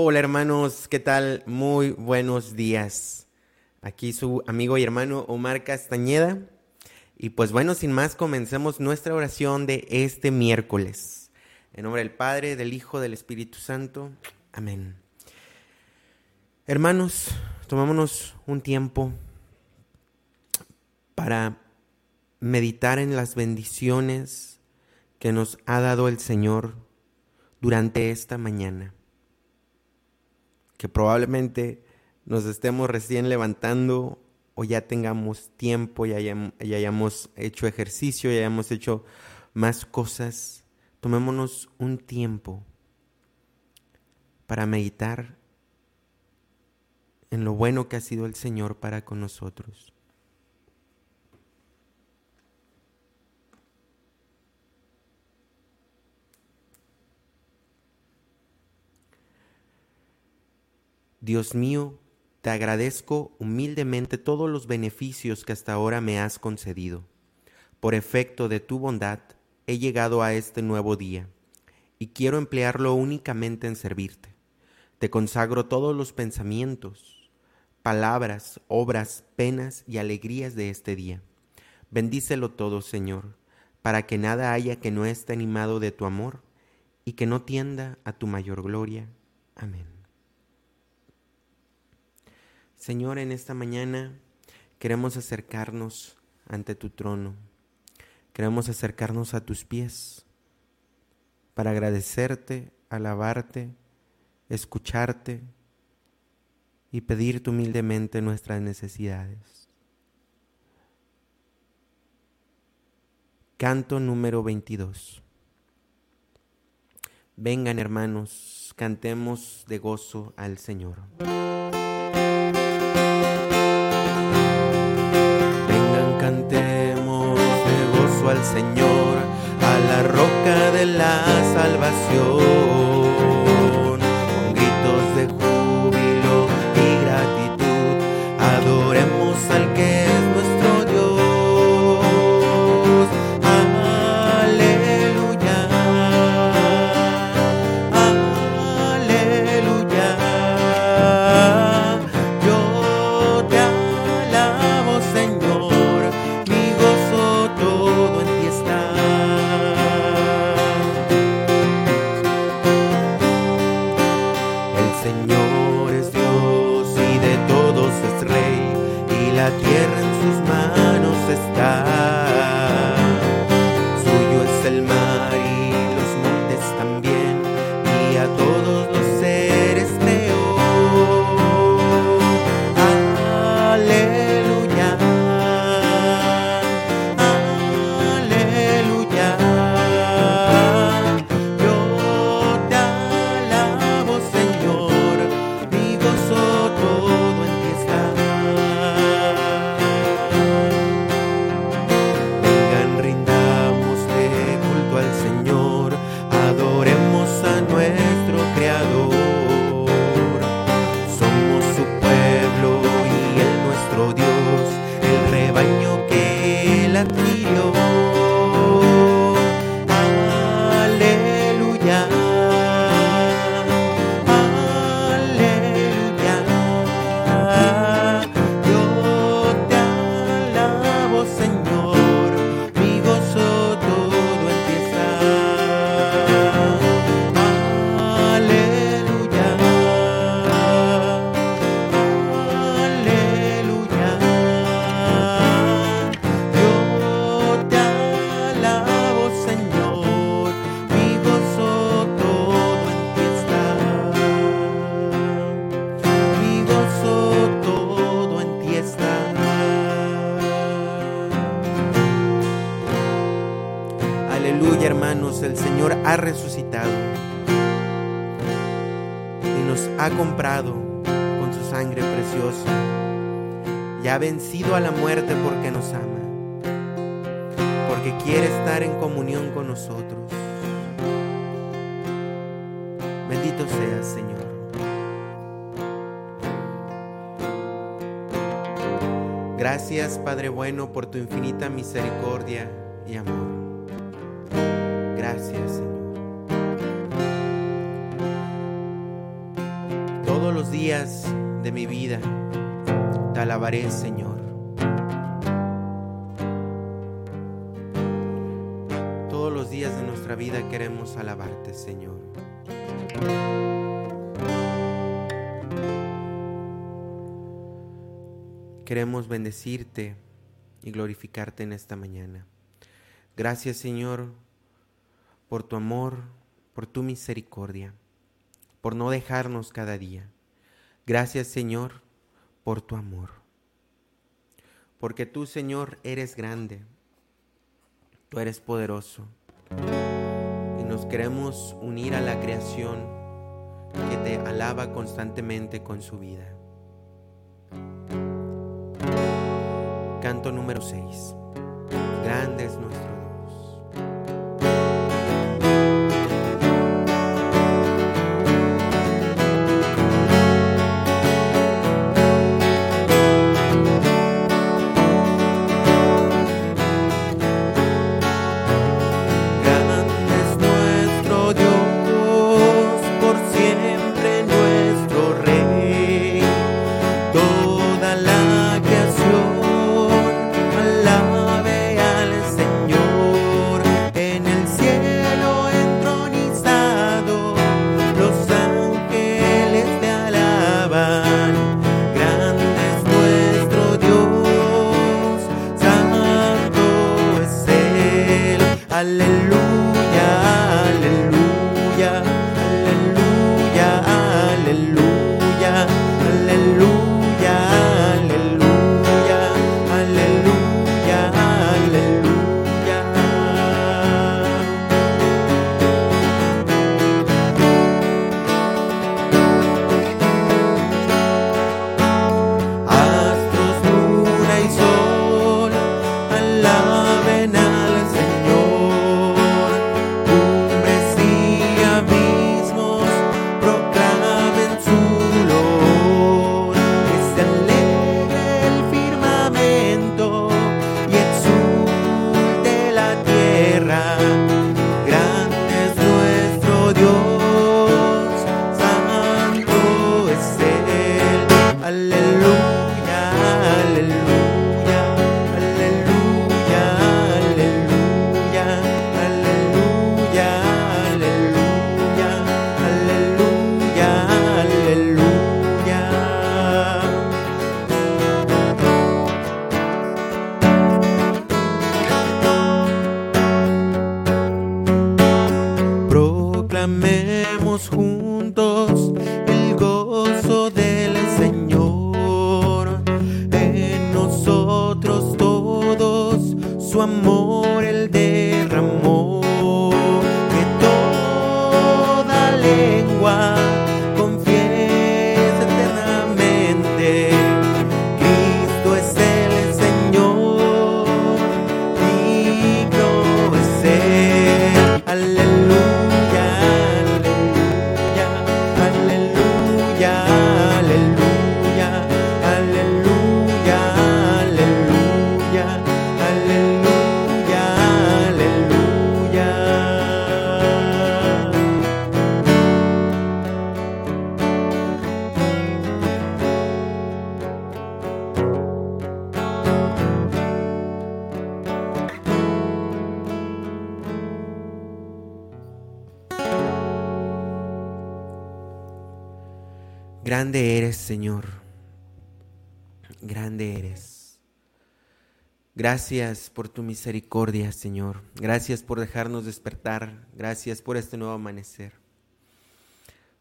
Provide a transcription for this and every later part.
Hola hermanos, ¿qué tal? Muy buenos días. Aquí su amigo y hermano Omar Castañeda. Y pues bueno, sin más, comencemos nuestra oración de este miércoles. En nombre del Padre, del Hijo, del Espíritu Santo. Amén. Hermanos, tomámonos un tiempo para meditar en las bendiciones que nos ha dado el Señor durante esta mañana que probablemente nos estemos recién levantando o ya tengamos tiempo, ya, ya hayamos hecho ejercicio, ya hayamos hecho más cosas, tomémonos un tiempo para meditar en lo bueno que ha sido el Señor para con nosotros. Dios mío, te agradezco humildemente todos los beneficios que hasta ahora me has concedido. Por efecto de tu bondad, he llegado a este nuevo día, y quiero emplearlo únicamente en servirte. Te consagro todos los pensamientos, palabras, obras, penas y alegrías de este día. Bendícelo todo, Señor, para que nada haya que no esté animado de tu amor y que no tienda a tu mayor gloria. Amén. Señor, en esta mañana queremos acercarnos ante tu trono. Queremos acercarnos a tus pies para agradecerte, alabarte, escucharte y pedirte humildemente nuestras necesidades. Canto número 22. Vengan hermanos, cantemos de gozo al Señor. Al Señor, a la roca de la salvación. Ha resucitado y nos ha comprado con su sangre preciosa y ha vencido a la muerte porque nos ama, porque quiere estar en comunión con nosotros. Bendito seas, Señor. Gracias, Padre bueno, por tu infinita misericordia y amor. Señor. Todos los días de nuestra vida queremos alabarte, Señor. Queremos bendecirte y glorificarte en esta mañana. Gracias, Señor, por tu amor, por tu misericordia, por no dejarnos cada día. Gracias, Señor, por tu amor. Porque tú, Señor, eres grande, tú eres poderoso. Y nos queremos unir a la creación que te alaba constantemente con su vida. Canto número 6. Grande nuestro Grande eres, Señor. Grande eres. Gracias por tu misericordia, Señor. Gracias por dejarnos despertar. Gracias por este nuevo amanecer.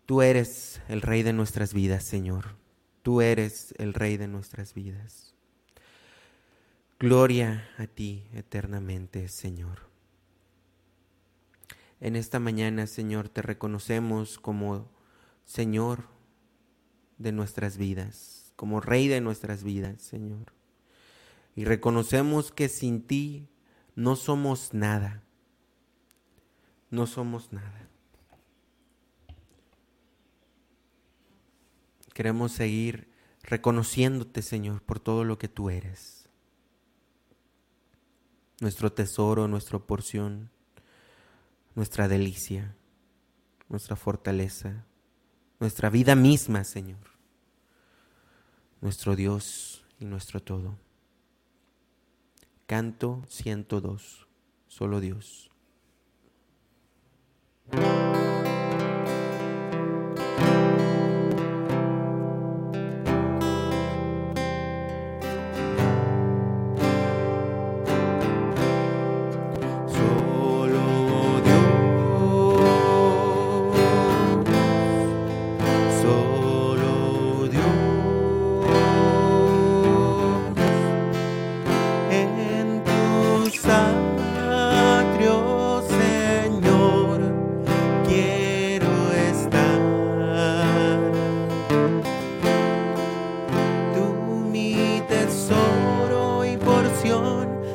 Tú eres el Rey de nuestras vidas, Señor. Tú eres el Rey de nuestras vidas. Gloria a ti eternamente, Señor. En esta mañana, Señor, te reconocemos como Señor de nuestras vidas, como Rey de nuestras vidas, Señor. Y reconocemos que sin ti no somos nada. No somos nada. Queremos seguir reconociéndote, Señor, por todo lo que tú eres. Nuestro tesoro, nuestra porción, nuestra delicia, nuestra fortaleza, nuestra vida misma, Señor, nuestro Dios y nuestro todo. Canto 102, solo Dios. canción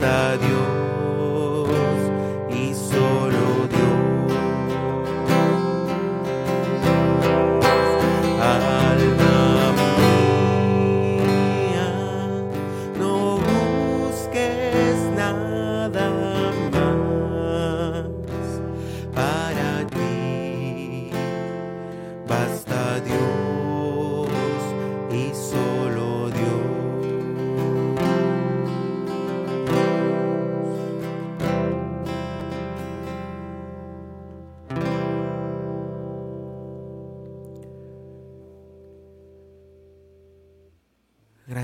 importa Dios.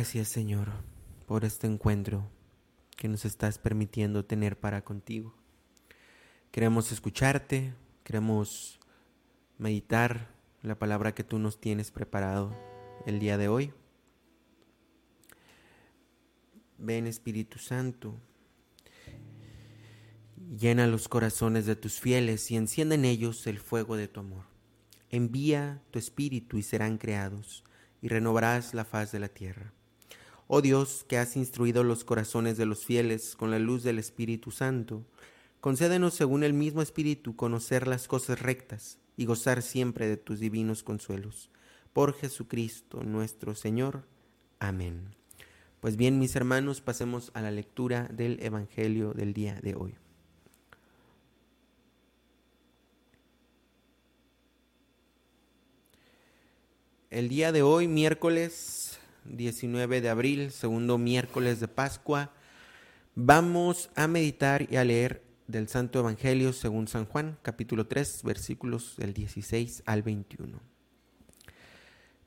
Gracias Señor por este encuentro que nos estás permitiendo tener para contigo. Queremos escucharte, queremos meditar la palabra que tú nos tienes preparado el día de hoy. Ven Espíritu Santo, llena los corazones de tus fieles y enciende en ellos el fuego de tu amor. Envía tu Espíritu y serán creados y renovarás la faz de la tierra. Oh Dios, que has instruido los corazones de los fieles con la luz del Espíritu Santo, concédenos según el mismo Espíritu conocer las cosas rectas y gozar siempre de tus divinos consuelos. Por Jesucristo nuestro Señor. Amén. Pues bien, mis hermanos, pasemos a la lectura del Evangelio del día de hoy. El día de hoy, miércoles 19 de abril, segundo miércoles de Pascua, vamos a meditar y a leer del Santo Evangelio según San Juan, capítulo 3, versículos del 16 al 21.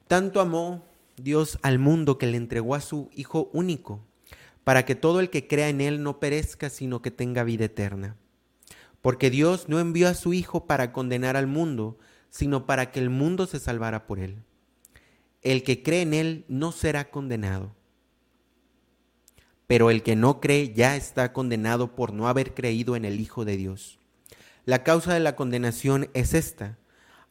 Tanto amó Dios al mundo que le entregó a su Hijo único, para que todo el que crea en Él no perezca, sino que tenga vida eterna. Porque Dios no envió a su Hijo para condenar al mundo, sino para que el mundo se salvara por Él el que cree en Él no será condenado. Pero el que no cree ya está condenado por no haber creído en el Hijo de Dios. La causa de la condenación es esta.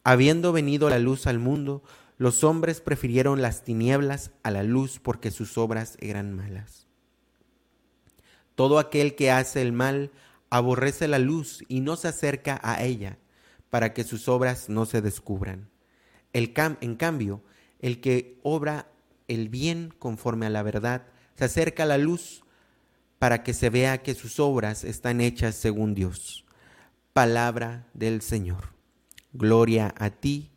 Habiendo venido la luz al mundo, los hombres prefirieron las tinieblas a la luz porque sus obras eran malas. Todo aquel que hace el mal aborrece la luz y no se acerca a ella para que sus obras no se descubran. El en cambio, el que obra el bien conforme a la verdad se acerca a la luz para que se vea que sus obras están hechas según Dios. Palabra del Señor. Gloria a ti,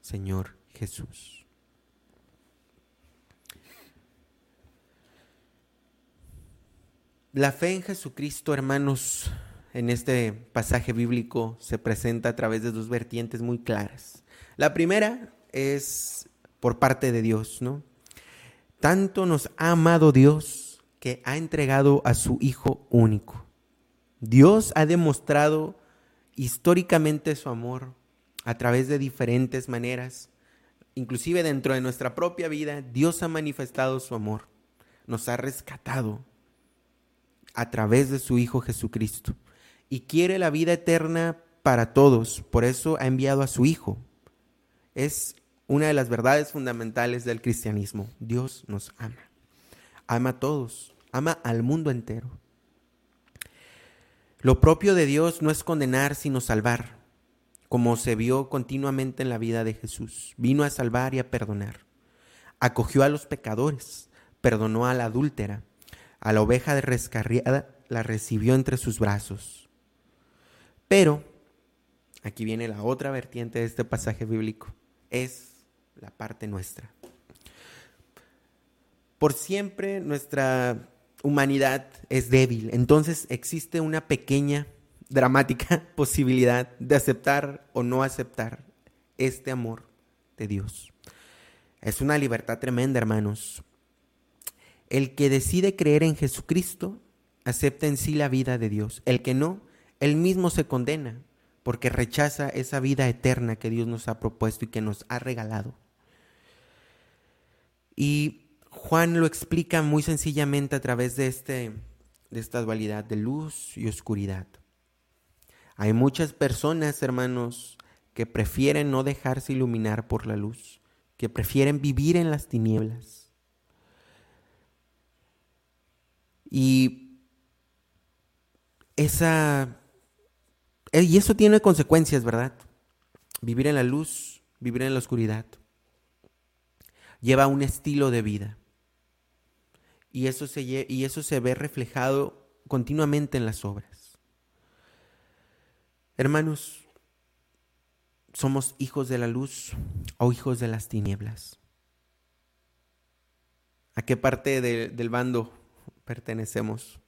Señor Jesús. La fe en Jesucristo, hermanos, en este pasaje bíblico se presenta a través de dos vertientes muy claras. La primera es por parte de Dios, ¿no? Tanto nos ha amado Dios que ha entregado a su Hijo único. Dios ha demostrado históricamente su amor a través de diferentes maneras. Inclusive dentro de nuestra propia vida, Dios ha manifestado su amor. Nos ha rescatado a través de su Hijo Jesucristo. Y quiere la vida eterna para todos. Por eso ha enviado a su Hijo. Es una de las verdades fundamentales del cristianismo. Dios nos ama. Ama a todos. Ama al mundo entero. Lo propio de Dios no es condenar, sino salvar como se vio continuamente en la vida de Jesús. Vino a salvar y a perdonar. Acogió a los pecadores, perdonó a la adúltera, a la oveja descarriada la recibió entre sus brazos. Pero, aquí viene la otra vertiente de este pasaje bíblico, es la parte nuestra. Por siempre nuestra humanidad es débil, entonces existe una pequeña dramática posibilidad de aceptar o no aceptar este amor de Dios. Es una libertad tremenda, hermanos. El que decide creer en Jesucristo acepta en sí la vida de Dios. El que no, él mismo se condena porque rechaza esa vida eterna que Dios nos ha propuesto y que nos ha regalado. Y Juan lo explica muy sencillamente a través de, este, de esta dualidad de luz y oscuridad. Hay muchas personas, hermanos, que prefieren no dejarse iluminar por la luz, que prefieren vivir en las tinieblas. Y esa y eso tiene consecuencias, ¿verdad? Vivir en la luz, vivir en la oscuridad. Lleva un estilo de vida. Y eso se, y eso se ve reflejado continuamente en las obras. Hermanos, ¿somos hijos de la luz o hijos de las tinieblas? ¿A qué parte del bando pertenecemos?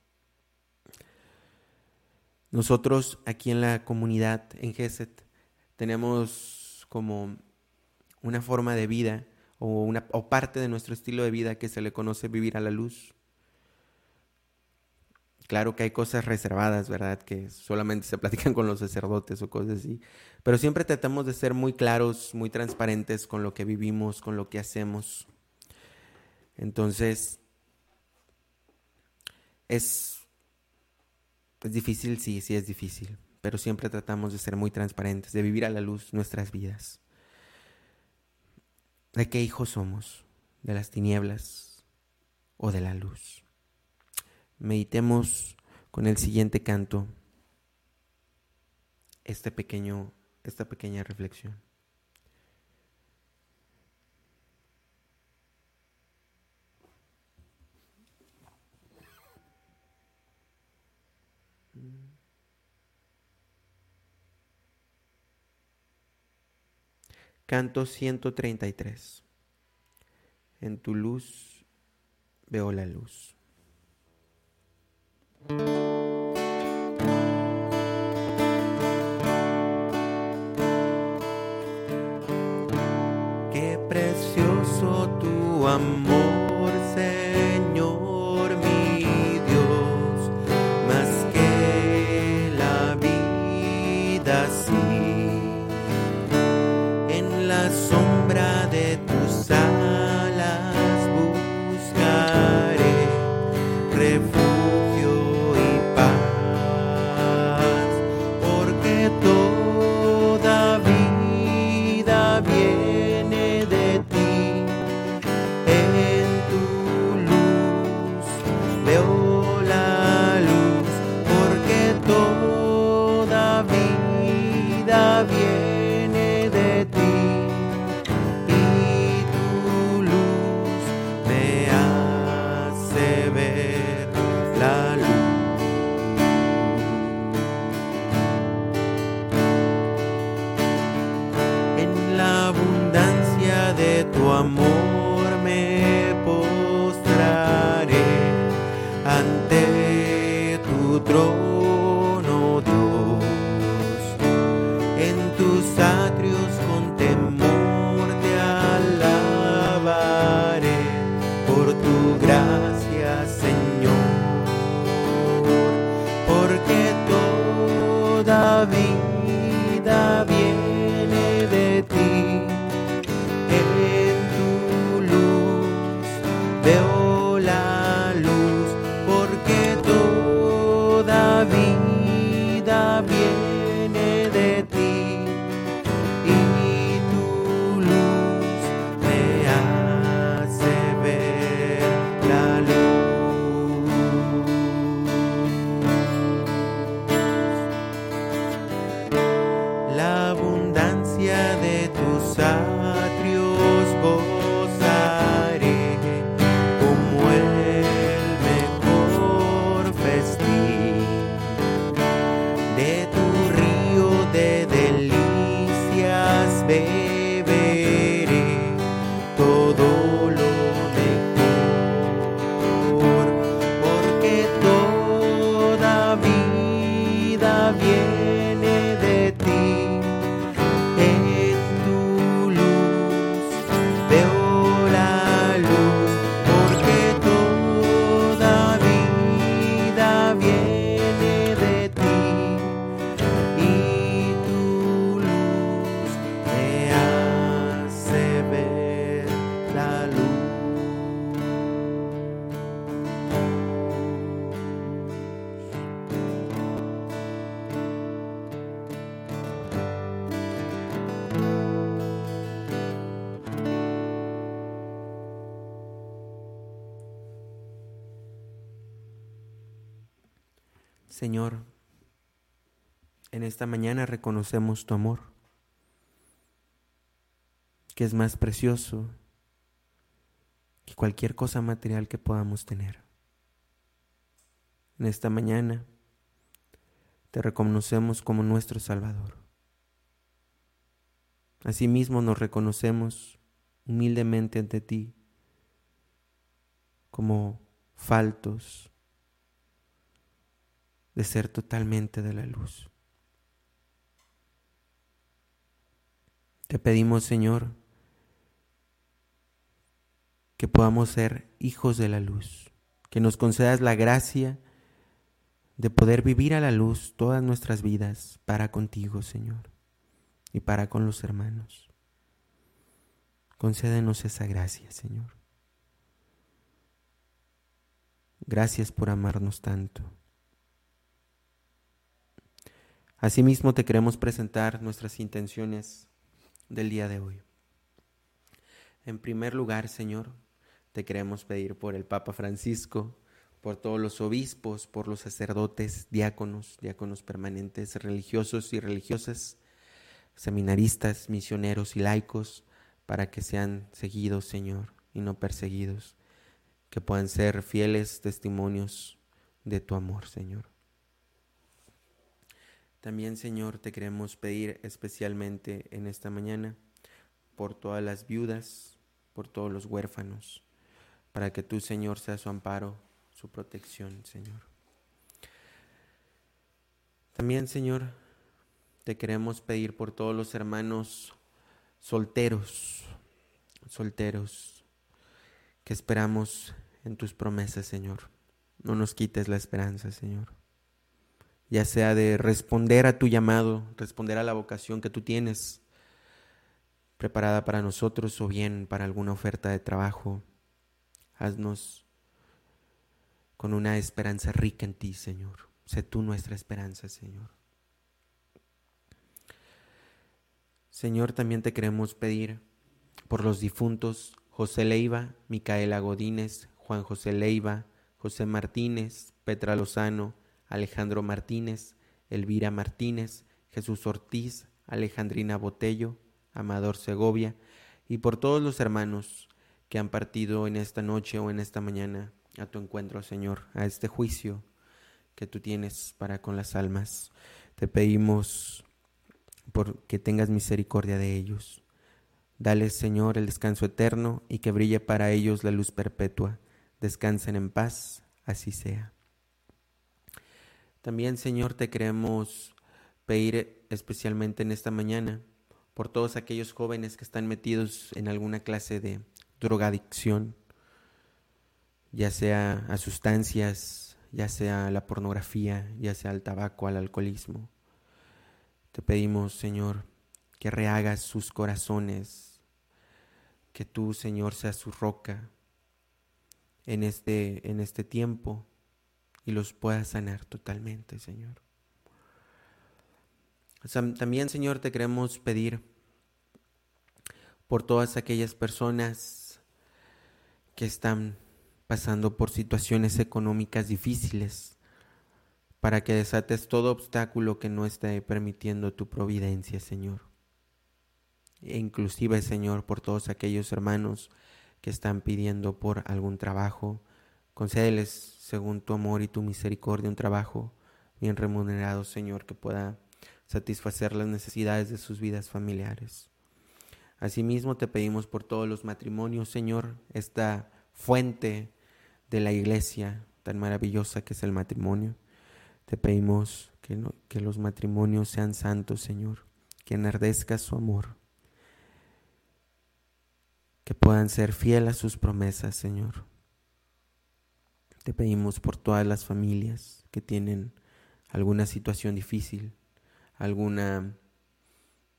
Nosotros aquí en la comunidad, en GESET, tenemos como una forma de vida o, una, o parte de nuestro estilo de vida que se le conoce vivir a la luz. Claro que hay cosas reservadas, ¿verdad? Que solamente se platican con los sacerdotes o cosas así. Pero siempre tratamos de ser muy claros, muy transparentes con lo que vivimos, con lo que hacemos. Entonces, es, es difícil, sí, sí es difícil. Pero siempre tratamos de ser muy transparentes, de vivir a la luz nuestras vidas. ¿De qué hijos somos? ¿De las tinieblas o de la luz? meditemos con el siguiente canto este pequeño, esta pequeña reflexión. Canto 133. En tu luz veo la luz. Qué precioso tu amor, toda Señor, en esta mañana reconocemos tu amor, que es más precioso que cualquier cosa material que podamos tener. En esta mañana te reconocemos como nuestro Salvador. Asimismo nos reconocemos humildemente ante ti como faltos de ser totalmente de la luz. Te pedimos, Señor, que podamos ser hijos de la luz, que nos concedas la gracia de poder vivir a la luz todas nuestras vidas para contigo, Señor, y para con los hermanos. Concédenos esa gracia, Señor. Gracias por amarnos tanto. Asimismo te queremos presentar nuestras intenciones del día de hoy. En primer lugar, Señor, te queremos pedir por el Papa Francisco, por todos los obispos, por los sacerdotes, diáconos, diáconos permanentes, religiosos y religiosas, seminaristas, misioneros y laicos, para que sean seguidos, Señor, y no perseguidos, que puedan ser fieles testimonios de tu amor, Señor. También, Señor, te queremos pedir especialmente en esta mañana por todas las viudas, por todos los huérfanos, para que tú, Señor, seas su amparo, su protección, Señor. También, Señor, te queremos pedir por todos los hermanos solteros, solteros, que esperamos en tus promesas, Señor. No nos quites la esperanza, Señor. Ya sea de responder a tu llamado, responder a la vocación que tú tienes preparada para nosotros o bien para alguna oferta de trabajo. Haznos con una esperanza rica en ti, Señor. Sé tú nuestra esperanza, Señor. Señor, también te queremos pedir por los difuntos José Leiva, Micaela Godínez, Juan José Leiva, José Martínez, Petra Lozano, Alejandro Martínez, Elvira Martínez, Jesús Ortiz, Alejandrina Botello, Amador Segovia, y por todos los hermanos que han partido en esta noche o en esta mañana a tu encuentro, Señor, a este juicio que tú tienes para con las almas. Te pedimos por que tengas misericordia de ellos. Dales, Señor, el descanso eterno y que brille para ellos la luz perpetua. Descansen en paz, así sea. También, Señor, te queremos pedir especialmente en esta mañana por todos aquellos jóvenes que están metidos en alguna clase de drogadicción, ya sea a sustancias, ya sea a la pornografía, ya sea al tabaco, al alcoholismo. Te pedimos, Señor, que rehagas sus corazones, que tú, Señor, seas su roca en este, en este tiempo y los puedas sanar totalmente, Señor. También, Señor, te queremos pedir por todas aquellas personas que están pasando por situaciones económicas difíciles, para que desates todo obstáculo que no esté permitiendo tu providencia, Señor. E inclusive, Señor, por todos aquellos hermanos que están pidiendo por algún trabajo, concédeles, según tu amor y tu misericordia, un trabajo bien remunerado, Señor, que pueda satisfacer las necesidades de sus vidas familiares. Asimismo, te pedimos por todos los matrimonios, Señor, esta fuente de la iglesia tan maravillosa que es el matrimonio. Te pedimos que, que los matrimonios sean santos, Señor, que enardezca su amor, que puedan ser fieles a sus promesas, Señor. Te pedimos por todas las familias que tienen alguna situación difícil, alguna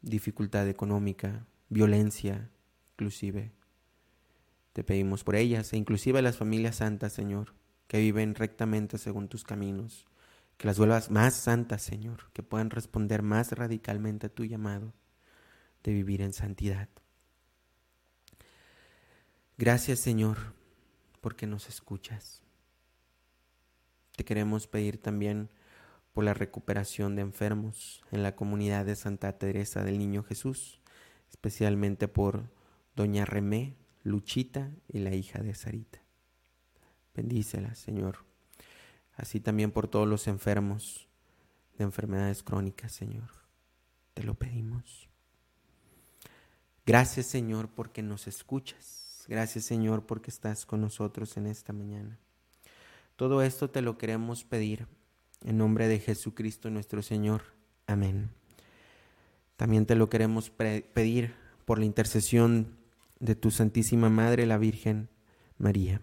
dificultad económica, violencia inclusive. Te pedimos por ellas e inclusive las familias santas, Señor, que viven rectamente según tus caminos, que las vuelvas más santas, Señor, que puedan responder más radicalmente a tu llamado de vivir en santidad. Gracias, Señor, porque nos escuchas. Te queremos pedir también por la recuperación de enfermos en la comunidad de Santa Teresa del Niño Jesús, especialmente por Doña Remé, Luchita y la hija de Sarita. Bendícela, Señor. Así también por todos los enfermos de enfermedades crónicas, Señor. Te lo pedimos. Gracias, Señor, porque nos escuchas. Gracias, Señor, porque estás con nosotros en esta mañana. Todo esto te lo queremos pedir en nombre de Jesucristo nuestro Señor. Amén. También te lo queremos pedir por la intercesión de tu Santísima Madre, la Virgen María.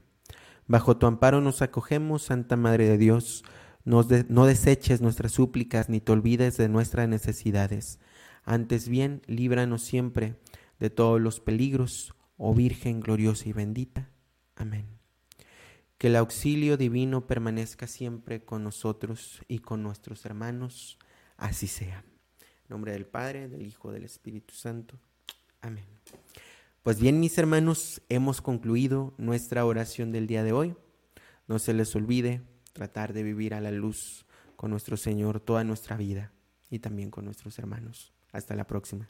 Bajo tu amparo nos acogemos, Santa Madre de Dios. no deseches nuestras súplicas ni te olvides de nuestras necesidades. Antes bien, líbranos siempre de todos los peligros, oh Virgen gloriosa y bendita. Amén. Que el auxilio divino permanezca siempre con nosotros y con nuestros hermanos. Así sea. En nombre del Padre, del Hijo, del Espíritu Santo. Amén. Pues bien, mis hermanos, hemos concluido nuestra oración del día de hoy. No se les olvide tratar de vivir a la luz con nuestro Señor toda nuestra vida y también con nuestros hermanos. Hasta la próxima.